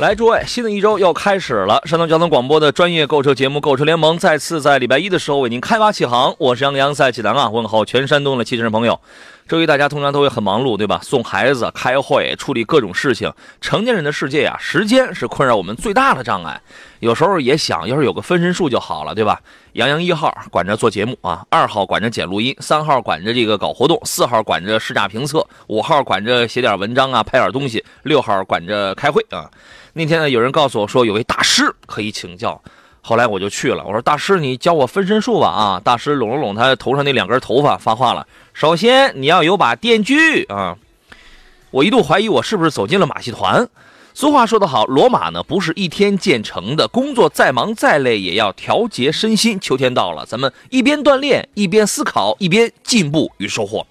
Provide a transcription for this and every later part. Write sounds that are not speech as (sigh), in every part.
来，诸位，新的一周又开始了。山东交通广播的专业购车节目《购车联盟》再次在礼拜一的时候为您开挖启航。我是杨洋，在济南啊，问候全山东的汽车人朋友。周一大家通常都会很忙碌，对吧？送孩子、开会、处理各种事情。成年人的世界呀，时间是困扰我们最大的障碍。有时候也想，要是有个分身术就好了，对吧？杨洋一号管着做节目啊，二号管着剪录音，三号管着这个搞活动，四号管着试驾评测，五号管着写点文章啊，拍点东西，六号管着开会啊。那天呢，有人告诉我说有位大师可以请教，后来我就去了。我说大师，你教我分身术吧啊！大师拢了拢他头上那两根头发，发话了：首先你要有把电锯啊！我一度怀疑我是不是走进了马戏团。俗话说得好，罗马呢不是一天建成的，工作再忙再累也要调节身心。秋天到了，咱们一边锻炼，一边思考，一边进步与收获。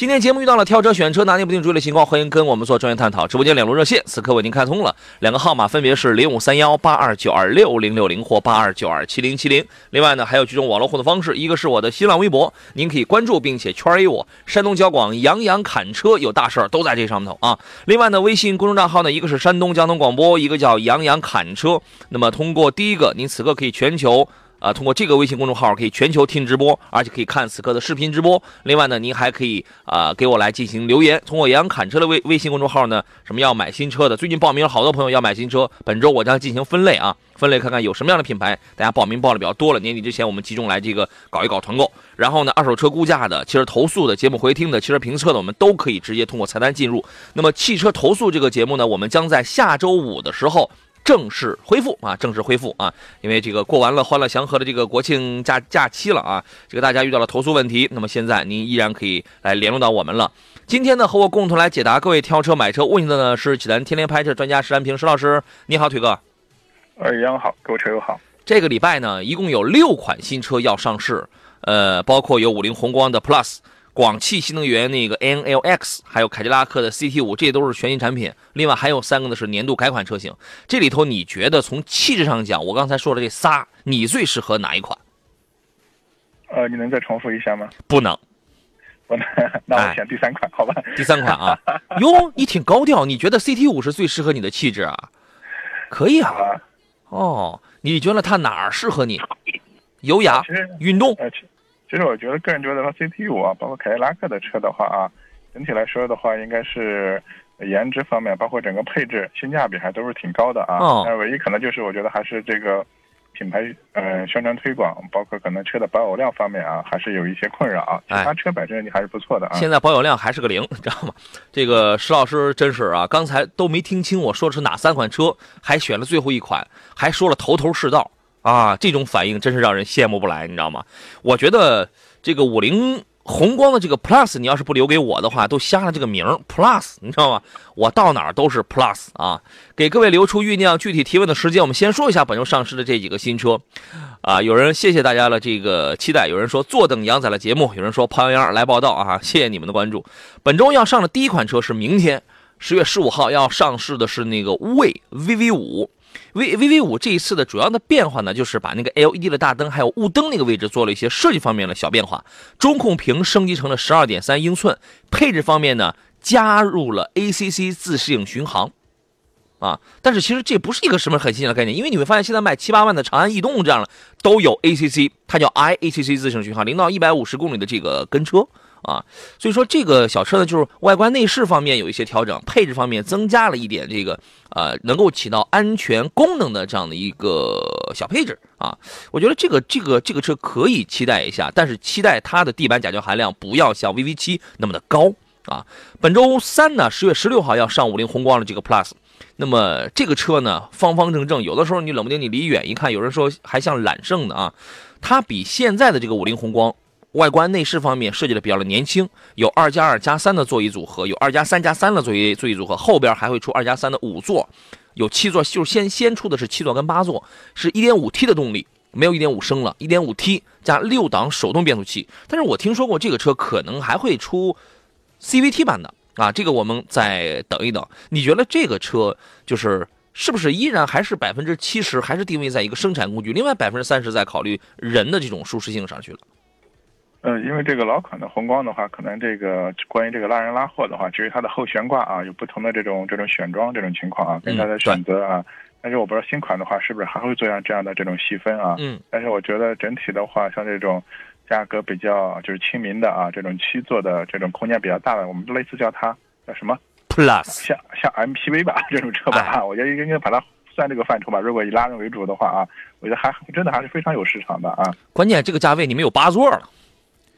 今天节目遇到了挑车、选车拿捏不定主意的情况，欢迎跟我们做专业探讨。直播间两路热线此刻为您开通了，两个号码分别是零五三幺八二九二六零六零或八二九二七零七零。另外呢，还有几种网络互动方式，一个是我的新浪微博，您可以关注并且圈 A 我，山东交广杨洋侃车有大事儿都在这上头啊。另外呢，微信公众账号呢，一个是山东交通广播，一个叫杨洋侃车。那么通过第一个，您此刻可以全球。啊，通过这个微信公众号可以全球听直播，而且可以看此刻的视频直播。另外呢，您还可以啊给我来进行留言。通过杨洋侃车的微微信公众号呢，什么要买新车的，最近报名了好多朋友要买新车。本周我将进行分类啊，分类看看有什么样的品牌，大家报名报的比较多了。年底之前我们集中来这个搞一搞团购。然后呢，二手车估价的、汽车投诉的、节目回听的、汽车评测的，我们都可以直接通过菜单进入。那么汽车投诉这个节目呢，我们将在下周五的时候。正式恢复啊！正式恢复啊！因为这个过完了欢乐祥和的这个国庆假假期了啊，这个大家遇到了投诉问题，那么现在您依然可以来联络到我们了。今天呢，和我共同来解答各位挑车买车问题的呢是济南天天拍车专家石安平石老师，你好，腿哥。哎，杨好，各位车友好。这个礼拜呢，一共有六款新车要上市，呃，包括有五菱宏光的 Plus。广汽新能源那个 NLX，还有凯迪拉克的 CT 五，这些都是全新产品。另外还有三个呢是年度改款车型。这里头你觉得从气质上讲，我刚才说的这仨，你最适合哪一款？呃，你能再重复一下吗？不能，不能。那我选第三款，好吧？第三款啊，(laughs) 哟，你挺高调。你觉得 CT 五是最适合你的气质啊？可以啊。哦，你觉得它哪儿适合你？优雅、运动。其实我觉得，个人觉得，它 CT 五啊，包括凯迪拉克的车的话啊，整体来说的话，应该是颜值方面，包括整个配置、性价比还都是挺高的啊。哦。那唯一可能就是，我觉得还是这个品牌呃宣传推广，包括可能车的保有量方面啊，还是有一些困扰啊。其他车本身还是不错的啊。现在保有量还是个零，(laughs) 知道吗？这个石老师真是啊，刚才都没听清我说的是哪三款车，还选了最后一款，还说了头头是道。啊，这种反应真是让人羡慕不来，你知道吗？我觉得这个五菱宏光的这个 Plus，你要是不留给我的话，都瞎了这个名 Plus，你知道吗？我到哪儿都是 Plus 啊！给各位留出酝酿具体提问的时间，我们先说一下本周上市的这几个新车。啊，有人谢谢大家的这个期待，有人说坐等杨仔的节目，有人说胖羊来报道啊，谢谢你们的关注。本周要上的第一款车是明天十月十五号要上市的是那个魏 VV 五。V V V 五这一次的主要的变化呢，就是把那个 L E D 的大灯还有雾灯那个位置做了一些设计方面的小变化，中控屏升级成了十二点三英寸，配置方面呢加入了 A C C 自适应巡航，啊，但是其实这不是一个什么很新鲜的概念，因为你会发现现在卖七八万的长安逸动这样的都有 A C C，它叫 I A C C 自适应巡航，零到一百五十公里的这个跟车。啊，所以说这个小车呢，就是外观内饰方面有一些调整，配置方面增加了一点这个呃，能够起到安全功能的这样的一个小配置啊。我觉得这个这个这个车可以期待一下，但是期待它的地板甲醛含量不要像 VV 七那么的高啊。本周三呢，十月十六号要上五菱宏光的这个 Plus，那么这个车呢方方正正，有的时候你冷不丁你离远一看，有人说还像揽胜呢啊，它比现在的这个五菱宏光。外观内饰方面设计的比较的年轻，有二加二加三的座椅组合，有二加三加三的座椅座椅组合，后边还会出二加三的五座，有七座，就是先先出的是七座跟八座，是一点五 T 的动力，没有一点五升了，一点五 T 加六档手动变速器。但是我听说过这个车可能还会出 CVT 版的啊，这个我们再等一等。你觉得这个车就是是不是依然还是百分之七十还是定位在一个生产工具，另外百分之三十在考虑人的这种舒适性上去了？呃，因为这个老款的宏光的话，可能这个关于这个拉人拉货的话，至于它的后悬挂啊，有不同的这种这种选装这种情况啊，跟它的选择啊。但是我不知道新款的话是不是还会做样这样的这种细分啊？嗯。但是我觉得整体的话，像这种价格比较就是亲民的啊，这种七座的这种空间比较大的，我们类似叫它叫什么 Plus，像像 MPV 吧 (laughs) 这种车吧啊，我觉得应该把它算这个范畴吧。如果以拉人为主的话啊，我觉得还真的还是非常有市场的啊。关键这个价位你们有八座了。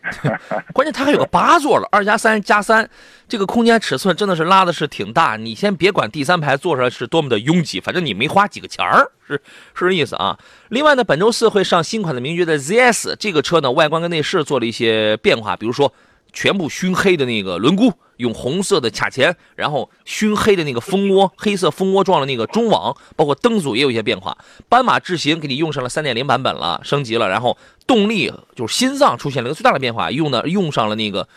(laughs) 关键它还有个八座了，二加三加三，这个空间尺寸真的是拉的是挺大。你先别管第三排坐上是多么的拥挤，反正你没花几个钱儿，是是这意思啊。另外呢，本周四会上新款的名爵的 ZS 这个车呢，外观跟内饰做了一些变化，比如说。全部熏黑的那个轮毂，用红色的卡钳，然后熏黑的那个蜂窝，黑色蜂窝状的那个中网，包括灯组也有一些变化。斑马智行给你用上了三点零版本了，升级了。然后动力就是心脏出现了一个最大的变化，用的用上了那个，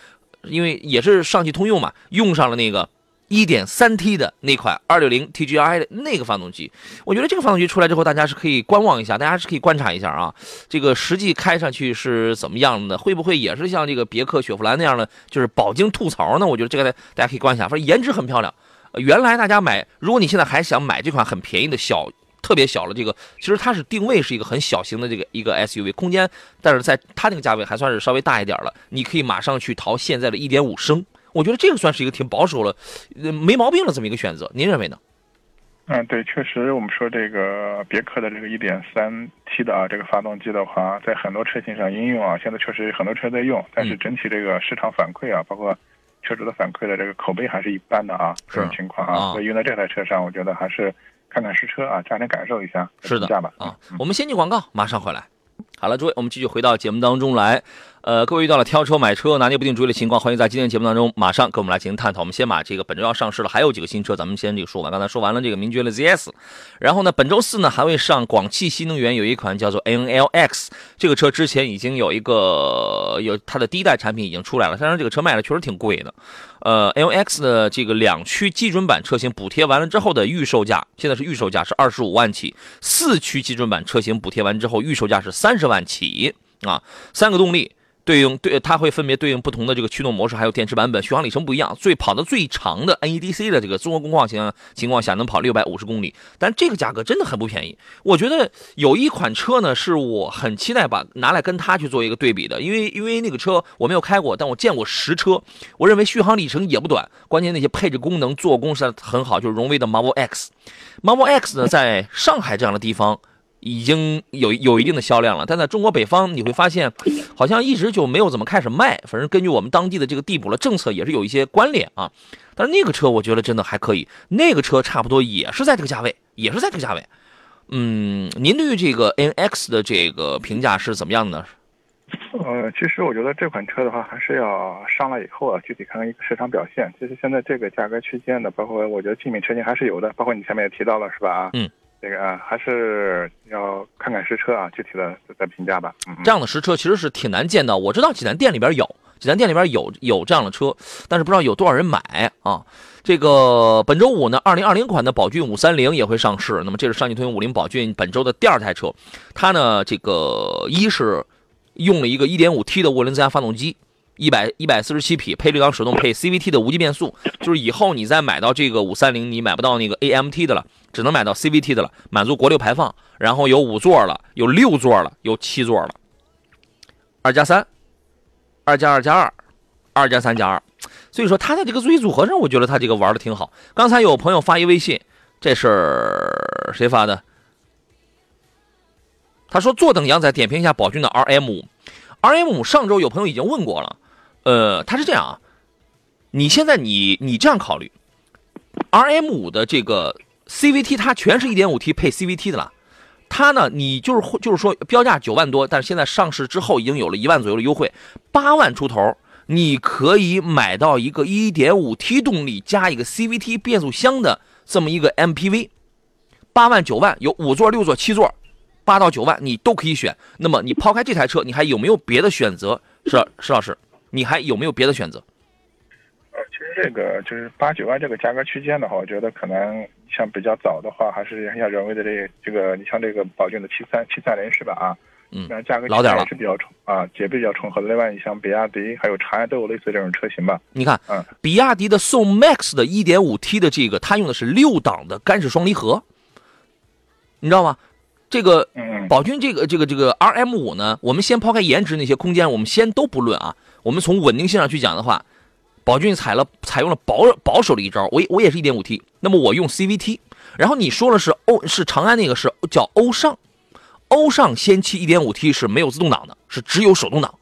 因为也是上汽通用嘛，用上了那个。一点三 T 的那款二六零 TGI 的那个发动机，我觉得这个发动机出来之后，大家是可以观望一下，大家是可以观察一下啊。这个实际开上去是怎么样的？会不会也是像这个别克雪佛兰那样的，就是饱经吐槽呢？我觉得这个大家可以观察。反正颜值很漂亮。原来大家买，如果你现在还想买这款很便宜的小、特别小的这个，其实它是定位是一个很小型的这个一个 SUV 空间，但是在它那个价位还算是稍微大一点了。你可以马上去淘现在的一点五升。我觉得这个算是一个挺保守了，没毛病的这么一个选择，您认为呢？嗯，对，确实，我们说这个别克的这个一点三 T 的啊，这个发动机的话，在很多车型上应用啊，现在确实很多车在用，但是整体这个市场反馈啊，包括车主的反馈的这个口碑还是一般的啊，这种情况啊，所以用在这台车上，我觉得还是看看实车啊，驾乘感受一下，是的，价吧啊。我们先进广告，马上回来。好了，诸位，我们继续回到节目当中来。呃，各位遇到了挑车、买车拿捏不定主意的情况，欢迎在今天节目当中马上跟我们来进行探讨。我们先把这个本周要上市的还有几个新车，咱们先这个说完。刚才说完了这个名爵的 ZS，然后呢，本周四呢还会上广汽新能源有一款叫做 NLX 这个车，之前已经有一个有它的第一代产品已经出来了，但是这个车卖的确实挺贵的。呃，NLX 的这个两驱基准版车型补贴完了之后的预售价，现在是预售价是二十五万起；四驱基准版车型补贴完之后，预售价是三十万起啊，三个动力。对应对，它会分别对应不同的这个驱动模式，还有电池版本，续航里程不一样。最跑的最长的 NEDC 的这个综合工况情情况下，能跑六百五十公里，但这个价格真的很不便宜。我觉得有一款车呢，是我很期待把拿来跟它去做一个对比的，因为因为那个车我没有开过，但我见过实车，我认为续航里程也不短，关键那些配置功能、做工是很好，就是荣威的 Marvel X。Marvel X 呢，在上海这样的地方。已经有有一定的销量了，但在中国北方你会发现，好像一直就没有怎么开始卖。反正根据我们当地的这个地补了政策，也是有一些关联啊。但是那个车我觉得真的还可以，那个车差不多也是在这个价位，也是在这个价位。嗯，您对于这个 NX 的这个评价是怎么样的呢？呃，其实我觉得这款车的话，还是要上来以后啊，具体看看一个市场表现。其实现在这个价格区间的，包括我觉得竞品车型还是有的，包括你前面也提到了，是吧？啊，嗯。这个啊，还是要看看实车啊，具体的再评价吧。这样的实车其实是挺难见到。我知道济南店里边有，济南店里边有有这样的车，但是不知道有多少人买啊。这个本周五呢，二零二零款的宝骏五三零也会上市。那么这是上汽通用五菱宝骏本周的第二台车，它呢这个一是用了一个一点五 T 的涡轮增压发动机。一百一百四十七匹，配六档手动，配 CVT 的无级变速，就是以后你再买到这个五三零，你买不到那个 AMT 的了，只能买到 CVT 的了，满足国六排放，然后有五座了，有六座了，有七座了，二加三，二加二加二，二加三加二，所以说它在这个座椅组合上，我觉得它这个玩的挺好。刚才有朋友发一微信，这是谁发的？他说坐等杨仔点评一下宝骏的 RM 五，RM 五上周有朋友已经问过了。呃，它是这样啊，你现在你你这样考虑，R M 五的这个 C V T 它全是一点五 T 配 C V T 的了，它呢，你就是就是说标价九万多，但是现在上市之后已经有了一万左右的优惠，八万出头，你可以买到一个 1.5T 动力加一个 CVT 变速箱的这么一个 MPV，八万九万有五座、六座、七座，八到九万你都可以选。那么你抛开这台车，你还有没有别的选择？是石老师，你还有没有别的选择？呃，其实这个就是八九万这个价格区间的话，我觉得可能像比较早的话，还是像荣威的这这个，你像这个宝骏的七三七三零是吧？啊，嗯，那价格老点了也是比较重啊，也比较重合的。另外，你像比亚迪还有长安都有类似这种车型吧？你看，嗯，比亚迪的宋 MAX 的 1.5T 的这个，它用的是六档的干式双离合，你知道吗？这个嗯宝骏这个这个这个 RM 五呢，我们先抛开颜值那些空间，我们先都不论啊。我们从稳定性上去讲的话，宝骏采了采用了保保守的一招，我我也是一点五 T，那么我用 CVT，然后你说的是欧是长安那个是叫欧尚，欧尚先期一点五 T 是没有自动挡的，是只有手动挡。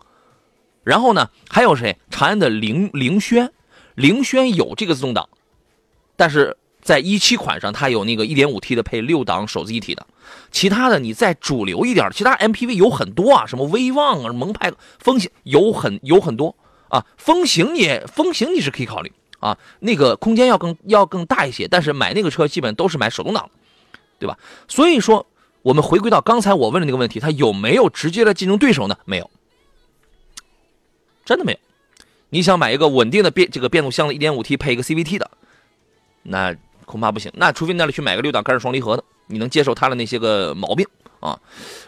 然后呢，还有谁？长安的凌凌轩，凌轩有这个自动挡，但是在一七款上它有那个一点五 T 的配六档手自一体的。其他的你再主流一点，其他 MPV 有很多啊，什么威旺啊、蒙派、风行有很有很多啊。风行也风行你是可以考虑啊，那个空间要更要更大一些，但是买那个车基本都是买手动挡，对吧？所以说，我们回归到刚才我问的那个问题，它有没有直接的竞争对手呢？没有，真的没有。你想买一个稳定的变这个变速箱的 1.5T 配一个 CVT 的，那恐怕不行。那除非那里去买个六档干式双离合的。你能接受它的那些个毛病啊？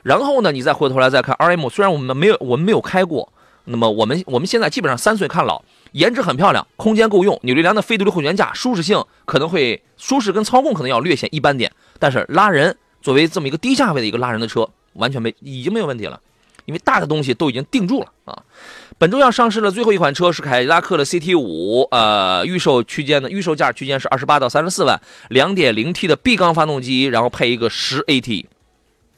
然后呢，你再回头来再看 RM，虽然我们没有我们没有开过，那么我们我们现在基本上三岁看老，颜值很漂亮，空间够用，扭力梁的非独立后悬架，舒适性可能会舒适跟操控可能要略显一般点，但是拉人作为这么一个低价位的一个拉人的车，完全没已经没有问题了，因为大的东西都已经定住了啊。本周要上市的最后一款车是凯迪拉克的 CT 五，呃，预售区间的预售价区间是二十八到三十四万，两点零 T 的 B 缸发动机，然后配一个十 AT，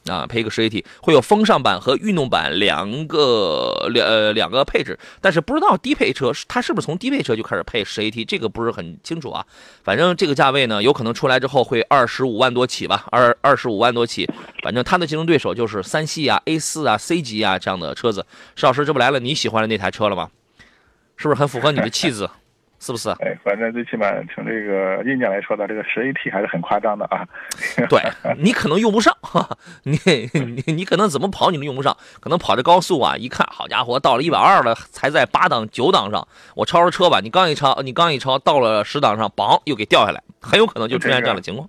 啊，配一个十 AT，会有风尚版和运动版两个两呃两个配置，但是不知道低配车它是不是从低配车就开始配十 AT，这个不是很清楚啊。反正这个价位呢，有可能出来之后会二十五万多起吧，二二十五万多起。反正它的竞争对手就是三系啊、A 四啊、C 级啊这样的车子。石老师，这不来了，你喜欢的那台车了吗？是不是很符合你的气质？是不是？哎，反正最起码从这个硬件来说呢，这个十 AT 还是很夸张的啊。(laughs) 对你可能用不上，你你你可能怎么跑你都用不上，可能跑这高速啊，一看好家伙，到了一百二了，才在八档九档上，我超着车吧，你刚一超，你刚一超，到了十档上，嘣，又给掉下来，很有可能就出现这样的情况。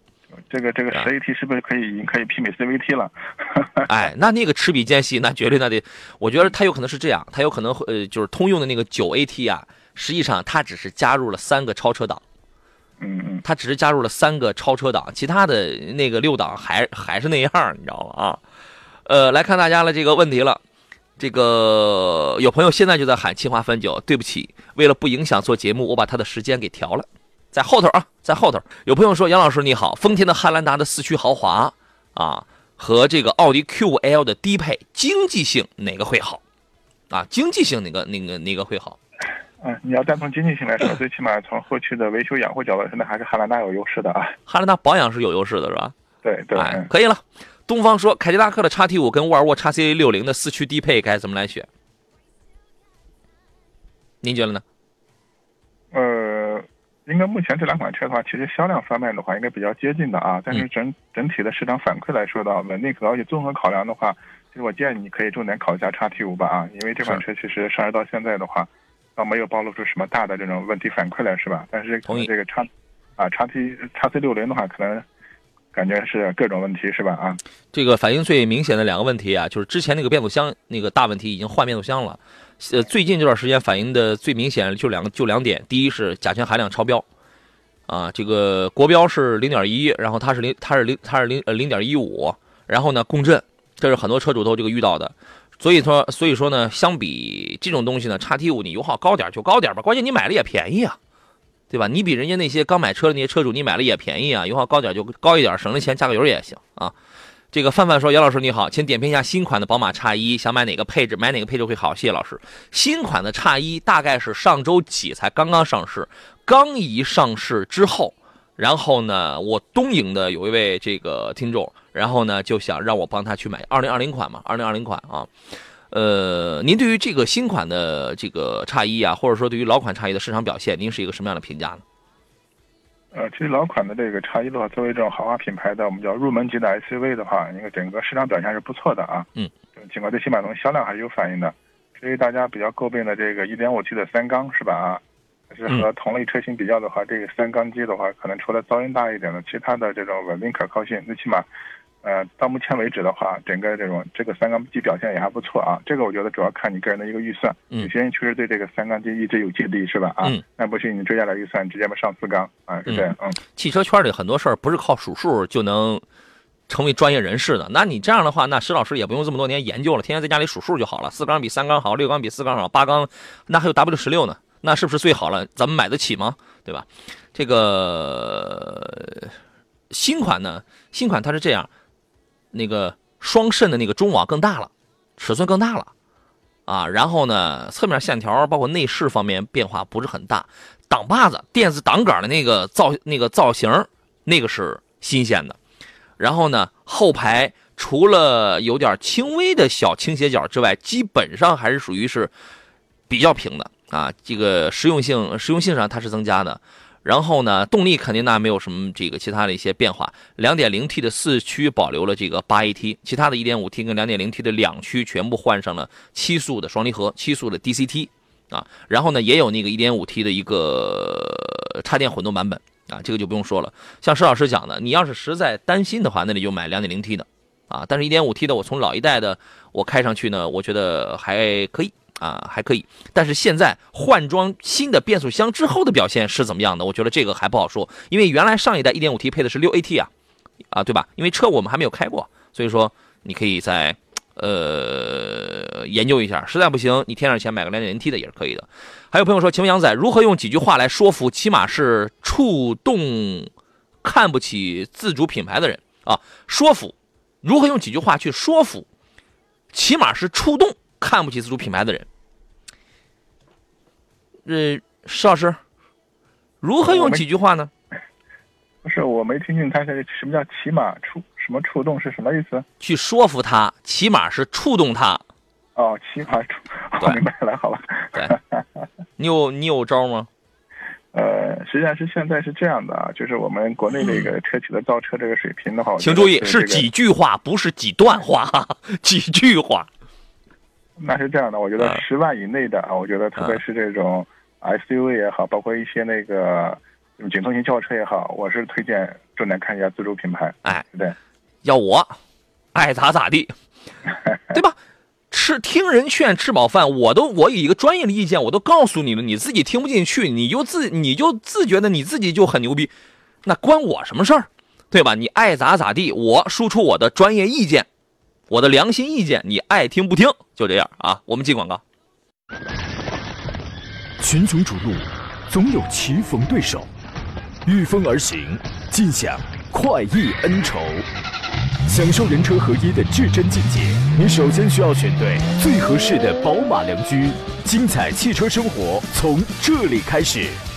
这个这个十 AT 是不是可以已经可以媲美 CVT 了？(laughs) 哎，那那个齿比间隙，那绝对那得，我觉得它有可能是这样，它有可能会呃，就是通用的那个九 AT 啊，实际上它只是加入了三个超车档，嗯嗯，它只是加入了三个超车档，其他的那个六档还还是那样，你知道吗？啊，呃，来看大家的这个问题了，这个有朋友现在就在喊清华汾酒，对不起，为了不影响做节目，我把他的时间给调了。在后头啊，在后头有朋友说：“杨老师你好，丰田的汉兰达的四驱豪华啊，和这个奥迪 Q5L 的低配经济性哪个会好？啊，经济性哪个哪个哪个会好？嗯，你要单从经济性来说，最起码从后期的维修养护角度来说，那还是汉兰达有优势的啊。汉兰达保养是有优势的，是吧？对对，哎，可以了。东方说，凯迪拉克的 x T 五跟沃尔沃 x C 六零的四驱低配该怎么来选？您觉得呢？呃。应该目前这两款车的话，其实销量方面的话，应该比较接近的啊。但是整整体的市场反馈来说的话，稳定可靠性综合考量的话，其实我建议你可以重点考一下叉 T 五吧啊，因为这款车其实上市到现在的话，倒没有暴露出什么大的这种问题反馈来，是吧？但是这个叉啊叉 T 叉 C 六零的话，可能感觉是各种问题，是吧？啊，这个反应最明显的两个问题啊，就是之前那个变速箱那个大问题已经换变速箱了。呃，最近这段时间反映的最明显就两个，就两点。第一是甲醛含量超标，啊，这个国标是零点一，然后它是零，它是零，它是零呃零点一五，然后呢共振，这是很多车主都这个遇到的。所以说，所以说呢，相比这种东西呢，叉 T 五你油耗高点就高点吧，关键你买了也便宜啊，对吧？你比人家那些刚买车的那些车主，你买了也便宜啊，油耗高点就高一点，省了钱加个油也行啊。这个范范说：“杨老师你好，请点评一下新款的宝马叉一，想买哪个配置？买哪个配置会好？谢谢老师。新款的叉一大概是上周几才刚刚上市，刚一上市之后，然后呢，我东营的有一位这个听众，然后呢就想让我帮他去买二零二零款嘛，二零二零款啊。呃，您对于这个新款的这个叉一啊，或者说对于老款叉一的市场表现，您是一个什么样的评价呢？呃，其实老款的这个叉一的话，作为这种豪华品牌的我们叫入门级的 SUV 的话，那个整个市场表现是不错的啊。嗯。尽管最起码从销量还是有反应的。至于大家比较诟病的这个 1.5T 的三缸是吧？啊，是和同类车型比较的话，这个三缸机的话，可能除了噪音大一点的，其他的这种稳定可靠性，最起码。呃，到目前为止的话，整个这种这个三缸机表现也还不错啊。这个我觉得主要看你个人的一个预算。嗯。有些人确实对这个三缸机一直有芥蒂，是吧？啊。嗯。那不行，你追加点预算，直接上四缸啊，是这样。嗯。汽车圈里很多事儿不是靠数数就能成为专业人士的。那你这样的话，那石老师也不用这么多年研究了，天天在家里数数就好了。四缸比三缸好，六缸比四缸好，八缸那还有 W 十六呢，那是不是最好了？咱们买得起吗？对吧？这个新款呢？新款它是这样。那个双肾的那个中网更大了，尺寸更大了，啊，然后呢，侧面线条包括内饰方面变化不是很大，挡把子、电子挡杆的那个造那个造型，那个是新鲜的，然后呢，后排除了有点轻微的小倾斜角之外，基本上还是属于是比较平的啊，这个实用性实用性上它是增加的。然后呢，动力肯定那没有什么这个其他的一些变化。2.0T 的四驱保留了这个 8AT，其他的一点五 T 跟 2.0T 的两驱全部换上了七速的双离合、七速的 DCT 啊。然后呢，也有那个 1.5T 的一个插电混动版本啊，这个就不用说了。像石老师讲的，你要是实在担心的话，那你就买 2.0T 的啊。但是 1.5T 的，我从老一代的我开上去呢，我觉得还可以。啊，还可以，但是现在换装新的变速箱之后的表现是怎么样的？我觉得这个还不好说，因为原来上一代 1.5T 配的是 6AT 啊，啊，对吧？因为车我们还没有开过，所以说你可以再呃研究一下，实在不行你添点钱买个 2.0T 的也是可以的。还有朋友说，请问杨仔如何用几句话来说服起码是触动看不起自主品牌的人啊？说服，如何用几句话去说服起码是触动？看不起自主品牌的人，呃，石老师，如何用几句话呢？不是，我没听清他是什么叫骑马触什么触动是什么意思？去说服他，起码是触动他。哦，骑马触，我明白了，好吧。对，你有你有招吗？(laughs) 呃，实际上是现在是这样的啊，就是我们国内这个车企的造车这个水平的话，请注意是几句话，不是几段话，(laughs) 几句话。那是这样的，我觉得十万以内的啊，我觉得特别是这种 SUV 也好，包括一些那个紧凑型轿车也好，我是推荐重点看一下自主品牌。哎，对，要我爱咋咋地，(laughs) 对吧？吃听人劝，吃饱饭，我都我以一个专业的意见，我都告诉你了，你自己听不进去，你就自你就自觉得你自己就很牛逼，那关我什么事儿？对吧？你爱咋咋地，我输出我的专业意见。我的良心意见，你爱听不听，就这样啊。我们进广告。群雄逐鹿，总有棋逢对手，御风而行，尽享快意恩仇，享受人车合一的至臻境界。你首先需要选对最合适的宝马良驹，精彩汽车生活从这里开始。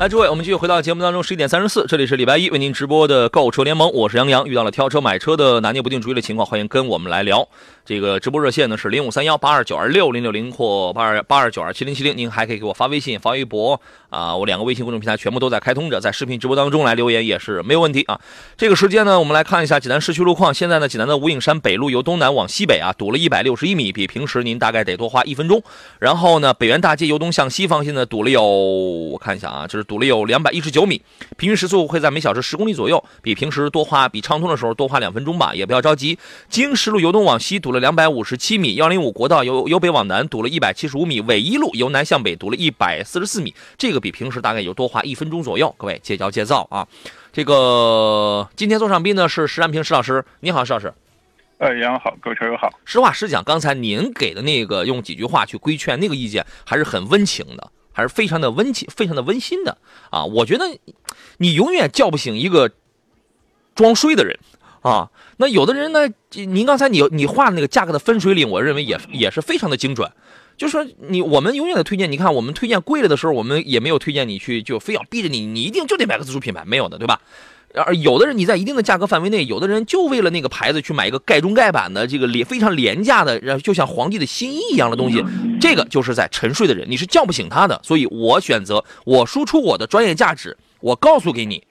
来，诸位，我们继续回到节目当中，十一点三十四，这里是礼拜一为您直播的购车联盟，我是杨洋。遇到了挑车买车的拿捏不定主意的情况，欢迎跟我们来聊。这个直播热线呢是零五三幺八二九二六零六零或八二八二九二七零七零，您还可以给我发微信、发微博啊，我两个微信公众平台全部都在开通着，在视频直播当中来留言也是没有问题啊。这个时间呢，我们来看一下济南市区路况。现在呢，济南的无影山北路由东南往西北啊，堵了一百六十一米，比平时您大概得多花一分钟。然后呢，北园大街由东向西方向呢，堵了有我看一下啊，就是堵了有两百一十九米，平均时速会在每小时十公里左右，比平时多花比畅通的时候多花两分钟吧，也不要着急。经十路由东往西堵了两百五十七米，幺零五国道由由北往南堵了一百七十五米，纬一路由南向北堵了一百四十四米，这个比平时大概有多花一分钟左右。各位戒骄戒躁啊！这个今天坐上宾呢是石安平石老师，你好，石老师。呃，杨好，各位车友好。实话实讲，刚才您给的那个用几句话去规劝那个意见，还是很温情的。还是非常的温情，非常的温馨的啊！我觉得，你永远叫不醒一个装睡的人啊。那有的人呢，您刚才你你画的那个价格的分水岭，我认为也也是非常的精准。就说你我们永远的推荐，你看我们推荐贵了的时候，我们也没有推荐你去就非要逼着你，你一定就得买个自主品牌，没有的，对吧？而有的人你在一定的价格范围内，有的人就为了那个牌子去买一个盖中盖版的这个廉非常廉价的，然后就像皇帝的新衣一样的东西，这个就是在沉睡的人，你是叫不醒他的。所以我选择我输出我的专业价值，我告诉给你，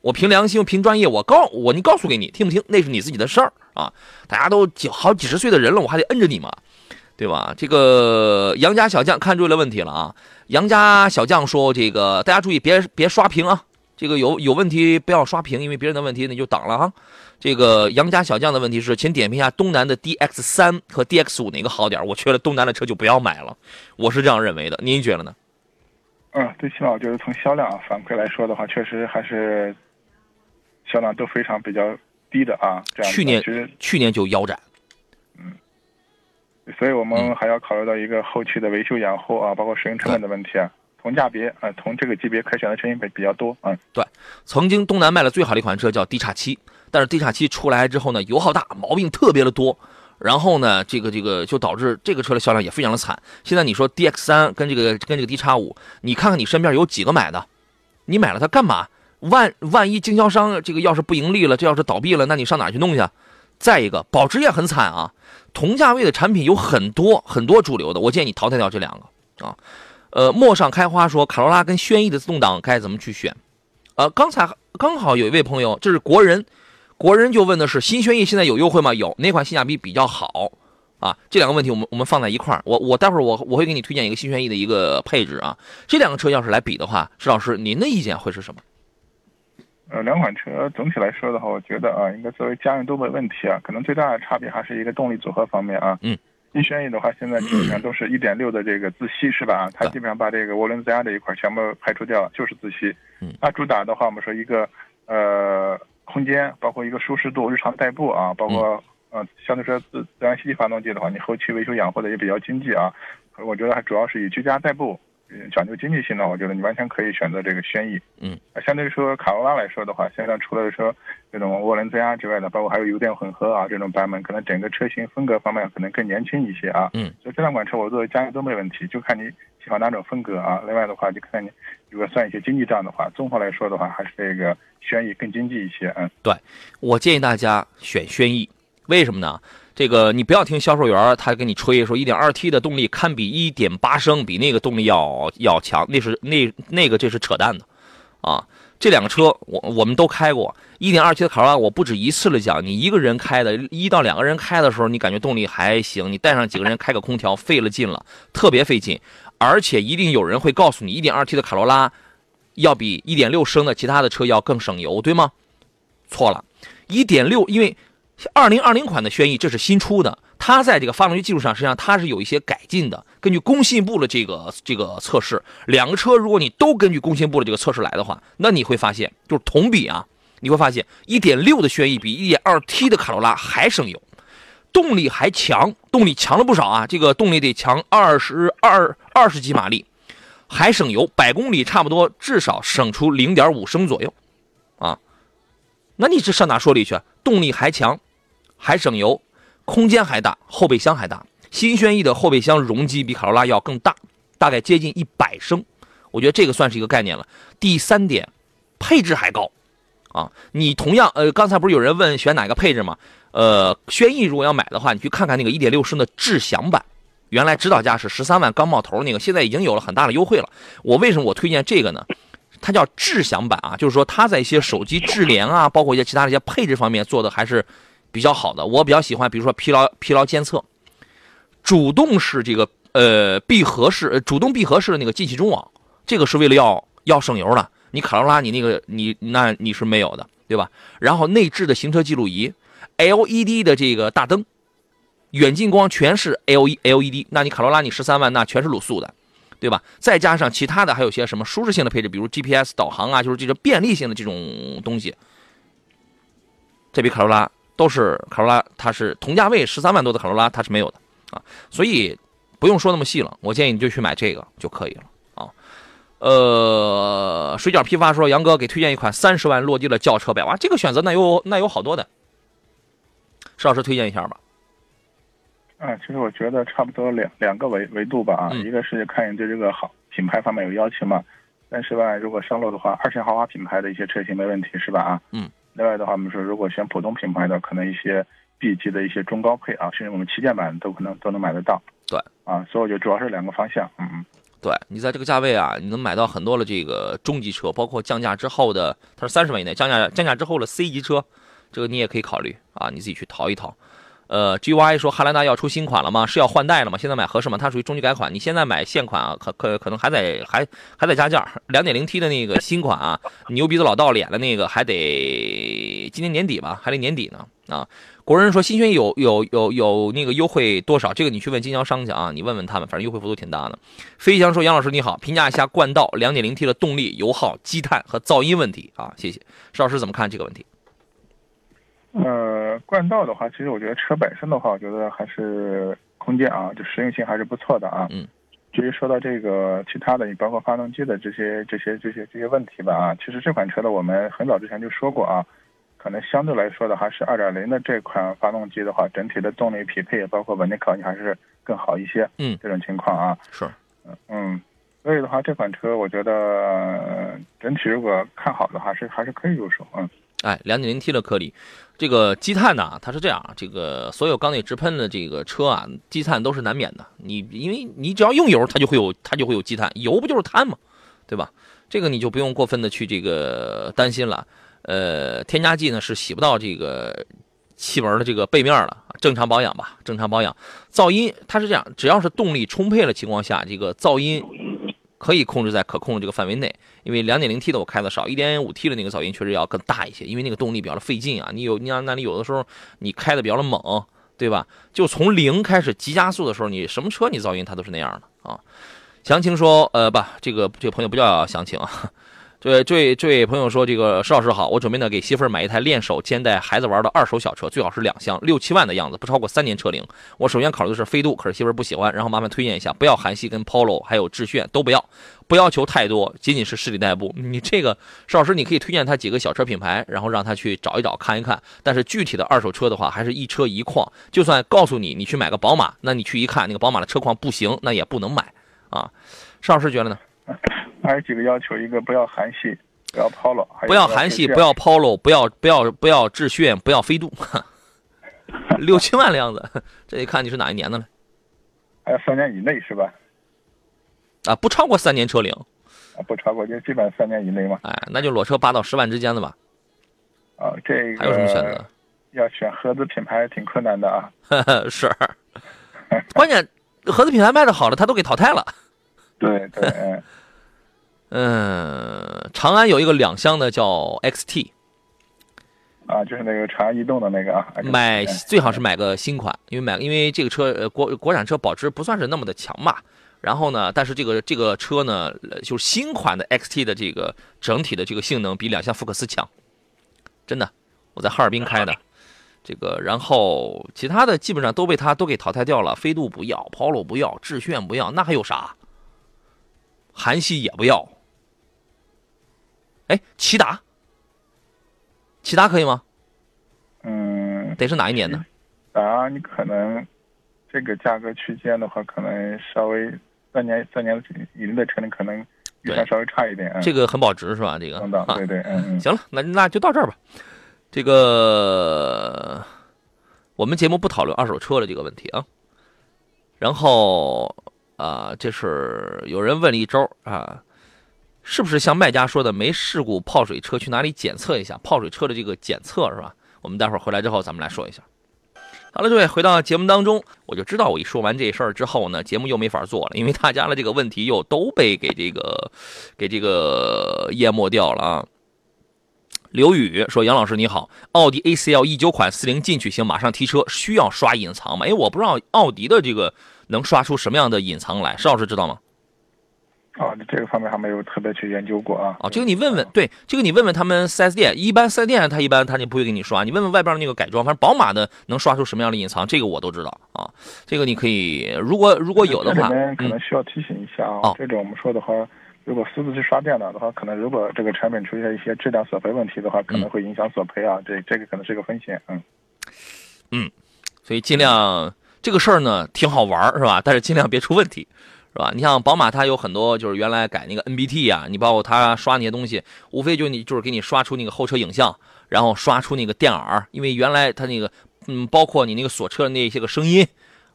我凭良心凭专业，我告我你告诉给你，听不听那是你自己的事儿啊！大家都几好几十岁的人了，我还得摁着你吗？对吧？这个杨家小将看出来问题了啊！杨家小将说：“这个大家注意，别别刷屏啊！这个有有问题不要刷屏，因为别人的问题你就挡了哈。”这个杨家小将的问题是，请点评一下东南的 DX 三和 DX 五哪个好点？我觉得东南的车就不要买了，我是这样认为的。您觉得呢？嗯，最起码我觉得从销量反馈来说的话，确实还是销量都非常比较低的啊。这样去年去年就腰斩。嗯所以我们还要考虑到一个后期的维修养护啊，包括使用成本的问题啊。同价别啊，同这个级别可选的车型比比较多啊。对，曾经东南卖的最好的一款车叫 D 叉七，但是 D 叉七出来之后呢，油耗大，毛病特别的多，然后呢，这个这个就导致这个车的销量也非常的惨。现在你说 DX 三跟这个跟这个 D 叉五，你看看你身边有几个买的？你买了它干嘛？万万一经销商这个要是不盈利了，这要是倒闭了，那你上哪去弄去？再一个，保值也很惨啊。同价位的产品有很多很多主流的，我建议你淘汰掉这两个啊。呃，陌上开花说卡罗拉跟轩逸的自动挡该怎么去选？呃，刚才刚好有一位朋友，这是国人，国人就问的是新轩逸现在有优惠吗？有，哪款性价比比较好？啊，这两个问题我们我们放在一块儿，我我待会儿我我会给你推荐一个新轩逸的一个配置啊。这两个车要是来比的话，石老师您的意见会是什么？呃，两款车总体来说的话，我觉得啊，应该作为家用都没问题啊。可能最大的差别还是一个动力组合方面啊。嗯。新轩逸的话，现在基本上都是一点六的这个自吸，是吧？它基本上把这个涡轮增压这一块全部排除掉了，就是自吸。嗯。它主打的话，我们说一个呃空间，包括一个舒适度、日常代步啊，包括呃相对说自自然吸气发动机的话，你后期维修养护的也比较经济啊。我觉得还主要是以居家代步。讲究经济性呢，我觉得你完全可以选择这个轩逸。嗯，相对于说卡罗拉来说的话，现在除了说这种涡轮增压之外的，包括还有油电混合啊这种版本，可能整个车型风格方面可能更年轻一些啊。嗯，所以这两款车我作为家用都没问题，就看你喜欢哪种风格啊。另外的话，就看你如果算一些经济账的话，综合来说的话，还是这个轩逸更经济一些。嗯，对我建议大家选轩逸，为什么呢？这个你不要听销售员他给你吹说 1.2T 的动力堪比1.8升，比那个动力要要强，那是那那个这是扯淡的，啊，这两个车我我们都开过，1.2T 的卡罗拉我不止一次的讲，你一个人开的，一到两个人开的时候，你感觉动力还行，你带上几个人开个空调费了劲了，特别费劲，而且一定有人会告诉你 1.2T 的卡罗拉要比1.6升的其他的车要更省油，对吗？错了，1.6因为。二零二零款的轩逸，这是新出的，它在这个发动机技术上，实际上它是有一些改进的。根据工信部的这个这个测试，两个车如果你都根据工信部的这个测试来的话，那你会发现，就是同比啊，你会发现一点六的轩逸比一点二 T 的卡罗拉还省油，动力还强，动力强了不少啊，这个动力得强二十二二十几马力，还省油，百公里差不多至少省出零点五升左右，啊，那你这上哪说理去？动力还强。还省油，空间还大，后备箱还大。新轩逸的后备箱容积比卡罗拉要更大，大概接近一百升。我觉得这个算是一个概念了。第三点，配置还高，啊，你同样，呃，刚才不是有人问选哪个配置吗？呃，轩逸如果要买的话，你去看看那个1.6升的智享版，原来指导价是十三万刚冒头那个，现在已经有了很大的优惠了。我为什么我推荐这个呢？它叫智享版啊，就是说它在一些手机智联啊，包括一些其他的一些配置方面做的还是。比较好的，我比较喜欢，比如说疲劳疲劳监测，主动式这个呃闭合式，主动闭合式的那个进气中网，这个是为了要要省油的。你卡罗拉你那个你那你是没有的，对吧？然后内置的行车记录仪，LED 的这个大灯，远近光全是 L E L E D。那你卡罗拉你十三万那全是卤素的，对吧？再加上其他的还有些什么舒适性的配置，比如 GPS 导航啊，就是这种便利性的这种东西，这比卡罗拉。都是卡罗拉，它是同价位十三万多的卡罗拉，它是没有的啊，所以不用说那么细了，我建议你就去买这个就可以了啊。呃，水饺批发说，杨哥给推荐一款三十万落地的轿车呗。哇，这个选择那有那有好多的，邵老师推荐一下吧。啊，其实我觉得差不多两两个维维度吧啊，嗯一个是看你对这个好品牌方面有要求嘛，三十万如果上路的话，二线豪华品牌的一些车型没问题是吧啊？嗯。另外的话，我们说如果选普通品牌的，可能一些 B 级的一些中高配啊，甚至我们旗舰版都可能都能买得到。对。啊，所以我觉得主要是两个方向，嗯嗯。对你在这个价位啊，你能买到很多的这个中级车，包括降价之后的，它是三十万以内，降价降价之后的 C 级车，这个你也可以考虑啊，你自己去淘一淘。呃，GY 说汉兰达要出新款了吗？是要换代了吗？现在买合适吗？它属于中级改款，你现在买现款啊，可可可能还得还还得加价。两点零 T 的那个新款啊，牛鼻子老道脸的那个还得今年年底吧，还得年底呢啊。国人说新轩逸有有有有那个优惠多少？这个你去问经销商去啊，你问问他们，反正优惠幅度挺大的。飞翔说杨老师你好，评价一下冠道两点零 T 的动力、油耗、积碳和噪音问题啊，谢谢。邵老师怎么看这个问题？呃，冠道的话，其实我觉得车本身的话，我觉得还是空间啊，就实用性还是不错的啊。嗯。至于说到这个其他的，你包括发动机的这些这些这些这些问题吧啊，其实这款车呢，我们很早之前就说过啊，可能相对来说的还是二点零的这款发动机的话，整体的动力匹配包括稳定考验还是更好一些。嗯，这种情况啊，是。嗯，所以的话，这款车我觉得呃整体如果看好的话，是还是可以入手。嗯。哎，两点零 T 的颗粒，这个积碳呢，它是这样，这个所有缸内直喷的这个车啊，积碳都是难免的。你因为你只要用油，它就会有它就会有积碳，油不就是碳吗？对吧？这个你就不用过分的去这个担心了。呃，添加剂呢是洗不到这个气门的这个背面了，正常保养吧，正常保养。噪音它是这样，只要是动力充沛的情况下，这个噪音可以控制在可控的这个范围内。因为两点零 T 的我开的少，一点五 T 的那个噪音确实要更大一些，因为那个动力比较的费劲啊。你有你像那里有的时候你开的比较的猛，对吧？就从零开始急加速的时候，你什么车你噪音它都是那样的啊。详情说，呃，不，这个这个朋友不叫详情啊。对这位这位朋友说，这个石老师好，我准备呢给媳妇儿买一台练手兼带孩子玩的二手小车，最好是两厢，六七万的样子，不超过三年车龄。我首先考虑的是飞度，可是媳妇儿不喜欢，然后麻烦推荐一下，不要韩系跟 Polo，还有致炫都不要，不要求太多，仅仅是市里代步。你这个石老师，你可以推荐他几个小车品牌，然后让他去找一找看一看。但是具体的二手车的话，还是一车一况。就算告诉你你去买个宝马，那你去一看那个宝马的车况不行，那也不能买啊。石老师觉得呢？(laughs) 还有几个要求，一个不要韩系，不要 Polo，不要韩系，不要 Polo，不要不要不要致炫，不要飞度，(laughs) 六七万的样子，(laughs) 这一看你是哪一年的了。还有三年以内是吧？啊，不超过三年车龄。啊，不超过就基本三年以内嘛。哎，那就裸车八到十万之间的吧。啊，这个还有什么选择？要选合资品牌挺困难的啊。(laughs) 是，关键合资品牌卖的好了，他都给淘汰了。对对，嗯。嗯，长安有一个两厢的叫 XT，啊，就是那个长安逸动的那个啊。买最好是买个新款，因为买因为这个车呃国国产车保值不算是那么的强吧。然后呢，但是这个这个车呢，就是新款的 XT 的这个整体的这个性能比两厢福克斯强，真的，我在哈尔滨开的，这个然后其他的基本上都被它都给淘汰掉了，飞度不要，Polo 不要，致炫不要，那还有啥？韩系也不要。哎，骐达，骐达可以吗？嗯，得是哪一年的？啊，你可能这个价格区间的话，可能稍微三年三年以内的车，龄可能预算稍微差一点。这个很保值是吧？这个，对对，嗯。行了，那那就到这儿吧。这个我们节目不讨论二手车的这个问题啊。然后啊，这是有人问了一周啊。是不是像卖家说的，没事故泡水车去哪里检测一下泡水车的这个检测是吧？我们待会儿回来之后咱们来说一下。好了，各位回到节目当中，我就知道我一说完这事儿之后呢，节目又没法做了，因为大家的这个问题又都被给这个给这个淹没掉了啊。刘宇说：“杨老师你好，奥迪 A4L 一九款四零进取型马上提车需要刷隐藏吗？哎，我不知道奥迪的这个能刷出什么样的隐藏来，邵老师知道吗？”啊，这个方面还没有特别去研究过啊。哦，这个你问问，对，这个你问问他们四 S 店，一般四 S 店他一般他就不会给你刷，你问问外边那个改装，反正宝马的能刷出什么样的隐藏，这个我都知道啊。这个你可以，如果如果有的话，这里面可能需要提醒一下啊，这种我们说的话，如果私自去刷电脑的话，可能如果这个产品出现一些质量索赔问题的话，可能会影响索赔啊，这这个可能是个风险，嗯。嗯，所以尽量这个事儿呢挺好玩是吧？但是尽量别出问题。是吧？你像宝马，它有很多就是原来改那个 NBT 啊，你包括它刷那些东西，无非就你就是给你刷出那个后车影像，然后刷出那个电耳，因为原来它那个嗯，包括你那个锁车的那些个声音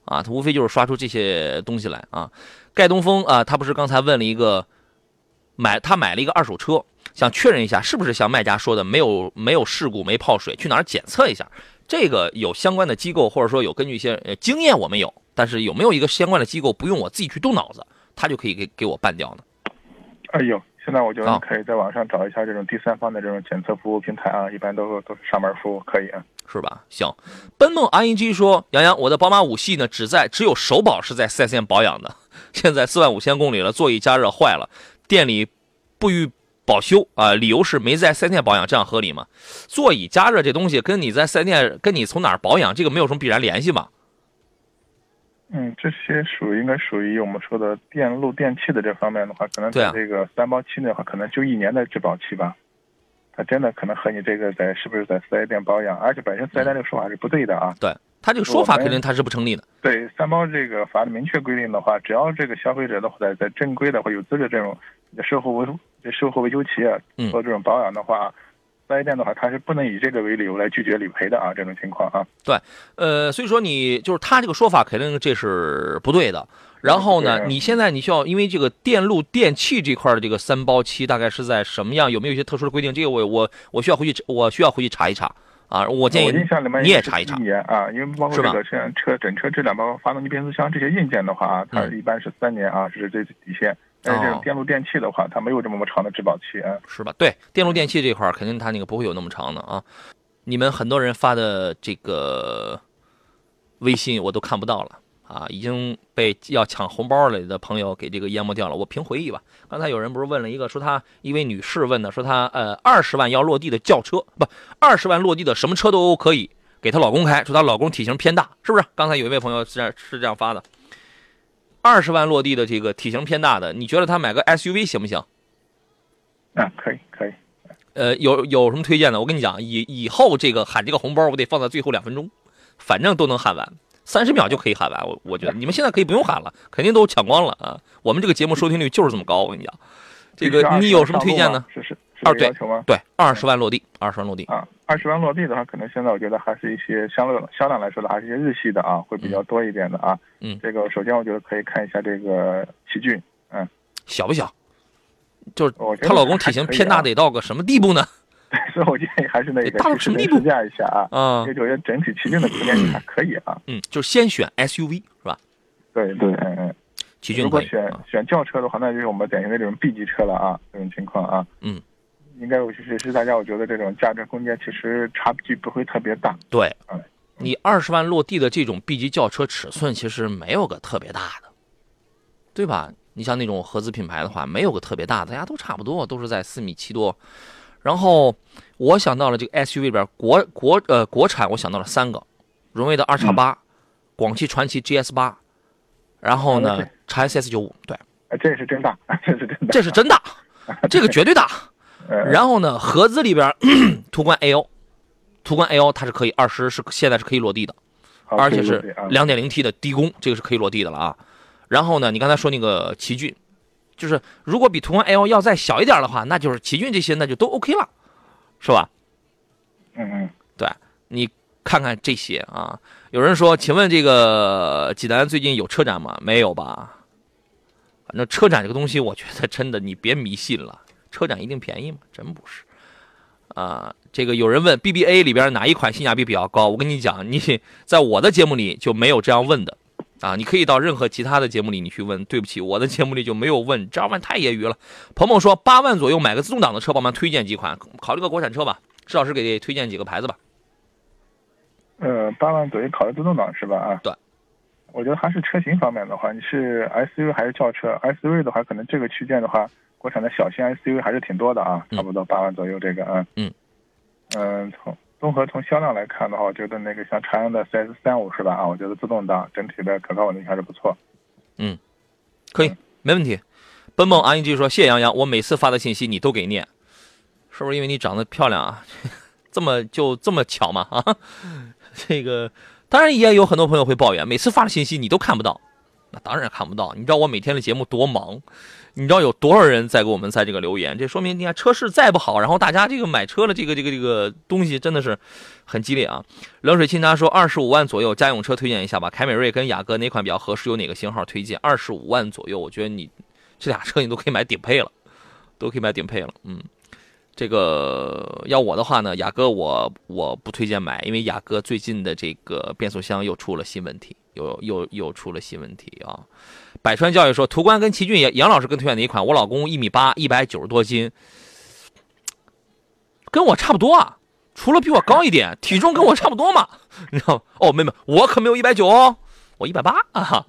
啊，它无非就是刷出这些东西来啊。盖东风啊，他不是刚才问了一个买他买了一个二手车，想确认一下是不是像卖家说的没有没有事故没泡水，去哪儿检测一下？这个有相关的机构或者说有根据一些呃经验，我们有。但是有没有一个相关的机构不用我自己去动脑子，他就可以给给我办掉呢？哎呦，现在我觉得你可以在网上找一下这种第三方的这种检测服务平台啊，一般都都是上门服务，可以啊，是吧？行，奔梦 ING 说，杨洋，我的宝马五系呢，只在只有首保是在四 S 店保养的，现在四万五千公里了，座椅加热坏了，店里不予保修啊，理由是没在四 S 店保养，这样合理吗？座椅加热这东西跟你在四 S 店跟你从哪儿保养这个没有什么必然联系吧？嗯，这些属于应该属于我们说的电路电器的这方面的话，可能在这个三包期内的话，可能就一年的质保期吧。它真的可能和你这个在是不是在四 S 店保养，而且本身四 S 店这个说法是不对的啊。对他这个说法肯定他是不成立的。对三包这个法律明确规定的话，只要这个消费者的话在在正规的或有资质这种售后维售后维修企业做这种保养的话。四 S 店的话，他是不能以这个为理由来拒绝理赔的啊，这种情况啊。对，呃，所以说你就是他这个说法，肯定这是不对的。然后呢，你现在你需要，因为这个电路电器这块的这个三包期大概是在什么样？有没有一些特殊的规定？这个我我我需要回去，我需要回去查一查啊。我建议你也查一查啊，因为包括这个像车整车质量，包括发动机、变速箱这些硬件的话，它一般是三年啊，是这底线。但是这种电路电器的话，它没有这么长的质保期啊，是吧？对，电路电器这块儿肯定它那个不会有那么长的啊。你们很多人发的这个微信我都看不到了啊，已经被要抢红包里的朋友给这个淹没掉了。我凭回忆吧，刚才有人不是问了一个，说她一位女士问的，说她呃二十万要落地的轿车，不二十万落地的什么车都可以给她老公开，说她老公体型偏大，是不是？刚才有一位朋友是这样是这样发的。二十万落地的这个体型偏大的，你觉得他买个 SUV 行不行？啊，可以可以。呃，有有什么推荐的？我跟你讲，以以后这个喊这个红包，我得放在最后两分钟，反正都能喊完，三十秒就可以喊完。我我觉得你们现在可以不用喊了，肯定都抢光了啊！我们这个节目收听率就是这么高，我跟你讲。这个你有什么推荐呢？是是。二对对，二十万落地，二十万落地啊！二十万落地的话，可能现在我觉得还是一些相对相对来说的，还是一些日系的啊，会比较多一点的啊。嗯，这个首先我觉得可以看一下这个奇骏，嗯，小不小？就是她老公体型偏大，得到个什么地步呢？(laughs) 所以我建议还是那个大到什么地步？试驾一下啊。嗯，我觉得整体奇骏的空间还 (clears throat) 可以啊。嗯，就是先选 SUV 是吧？对对，嗯嗯。奇骏如果选选轿车的话，那就是我们典型的这种 B 级车了啊，这种情况啊。嗯。应该我其实是大家，我觉得这种价值空间其实差距不会特别大。对，你二十万落地的这种 B 级轿车尺寸其实没有个特别大的，对吧？你像那种合资品牌的话，没有个特别大的，大家都差不多，都是在四米七多。然后我想到了这个 SUV 里边国国呃国产，我想到了三个：荣威的二叉八、广汽传祺 GS 八，然后呢长安 CS 九五。对，这是真大，(laughs) 这是真大，这是真大，这个绝对大。然后呢，合资里边，途观 L，途观 L 它是可以二十是现在是可以落地的，而且是两点零 T 的低功，这个是可以落地的了啊。然后呢，你刚才说那个奇骏，就是如果比途观 L 要再小一点的话，那就是奇骏这些那就都 OK 了，是吧？嗯嗯，对，你看看这些啊。有人说，请问这个济南最近有车展吗？没有吧？反正车展这个东西，我觉得真的你别迷信了。车展一定便宜吗？真不是，啊，这个有人问 BBA 里边哪一款性价比比较高？我跟你讲，你 (laughs) 在我的节目里就没有这样问的，啊，你可以到任何其他的节目里你去问。对不起，我的节目里就没有问，这样问太业余了。鹏鹏说八万左右买个自动挡的车，帮忙推荐几款，考虑个国产车吧。支老师给推荐几个牌子吧。呃，八万左右考虑自动挡是吧？啊，对。我觉得还是车型方面的话，你是 SUV 还是轿车？SUV 的话，可能这个区间的话，国产的小型 SUV 还是挺多的啊，差不多八万左右这个啊。嗯。嗯，从综合从销量来看的话，我觉得那个像长安的 CS 三五是吧？啊，我觉得自动挡整体的可靠稳定还是不错。嗯，可以，没问题。奔梦 ing 说：“谢杨洋，我每次发的信息你都给念，是不是因为你长得漂亮啊？(laughs) 这么就这么巧嘛？啊，(laughs) 这个当然也有很多朋友会抱怨，每次发的信息你都看不到。那当然看不到，你知道我每天的节目多忙。”你知道有多少人在给我们在这个留言？这说明你看车市再不好，然后大家这个买车的这个这个这个东西真的是很激烈啊！冷水清茶说二十五万左右家用车推荐一下吧，凯美瑞跟雅阁哪款比较合适？有哪个型号推荐？二十五万左右，我觉得你这俩车你都可以买顶配了，都可以买顶配了。嗯，这个要我的话呢，雅阁我我不推荐买，因为雅阁最近的这个变速箱又出了新问题，又又又出了新问题啊。百川教育说：“途观跟奇骏，杨杨老师更推荐哪一款？我老公一米八，一百九十多斤，跟我差不多啊，除了比我高一点，体重跟我差不多嘛，(laughs) 你知道吗？哦，妹妹，我可没有一百九哦，我一百八啊。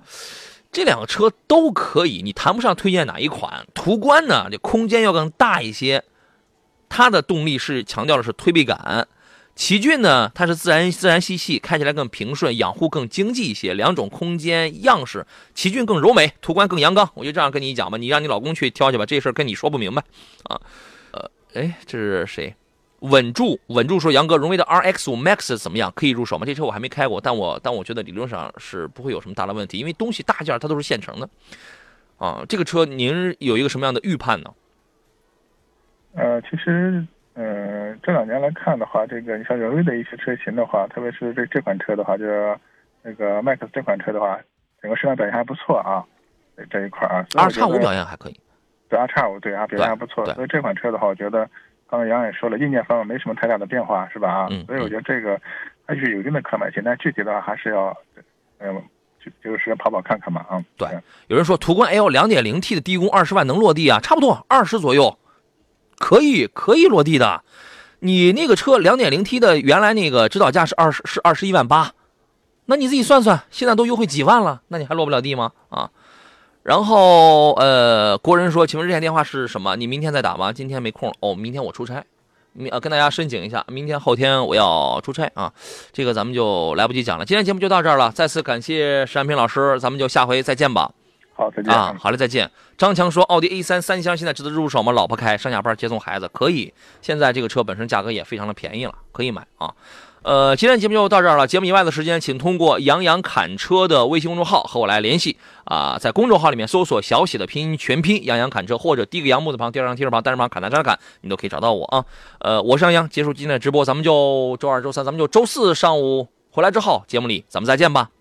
这两个车都可以，你谈不上推荐哪一款。途观呢，这空间要更大一些，它的动力是强调的是推背感。”奇骏呢，它是自然自然吸气，开起来更平顺，养护更经济一些。两种空间样式，奇骏更柔美，途观更阳刚。我就这样跟你讲吧，你让你老公去挑去吧，这事儿跟你说不明白啊。呃，哎，这是谁？稳住，稳住说，杨哥，荣威的 RX 五 Max 怎么样？可以入手吗？这车我还没开过，但我但我觉得理论上是不会有什么大的问题，因为东西大件它都是现成的。啊，这个车您有一个什么样的预判呢？呃，其实。嗯，这两年来看的话，这个你像荣威的一些车型的话，特别是这这款车的话，就是那个 Max 这款车的话，整个市场表现还不错啊，这一块啊。二叉五表现还可以。对，二叉五对啊，表现还不错。所以这款车的话，我觉得刚刚杨也说了，硬件方面没什么太大的变化，是吧？啊，所以我觉得这个还是有一定的可买性，但具体的话还是要，嗯，就就是跑跑看看嘛啊。对，有人说途观 L 2.0T 的低功二十万能落地啊？差不多二十左右。可以可以落地的，你那个车两点零 T 的原来那个指导价是二十是二十一万八，那你自己算算，现在都优惠几万了，那你还落不了地吗？啊，然后呃，国人说，请问热线电话是什么？你明天再打吗？今天没空哦，明天我出差，明呃跟大家申请一下，明天后天我要出差啊，这个咱们就来不及讲了，今天节目就到这儿了，再次感谢石安平老师，咱们就下回再见吧。啊！好嘞，再见。张强说：“奥迪 A 三三厢现在值得入手吗？老婆开，上下班接送孩子可以。现在这个车本身价格也非常的便宜了，可以买啊。”呃，今天节目就到这儿了。节目以外的时间，请通过杨洋侃车的微信公众号和我来联系啊。在公众号里面搜索小写的拼音全拼杨洋侃车，或者第一个杨木字旁，第二个提手旁，单人旁，侃单单侃，你都可以找到我啊。呃，我是杨洋，结束今天的直播，咱们就周二、周三，咱们就周四上午回来之后，节目里咱们再见吧。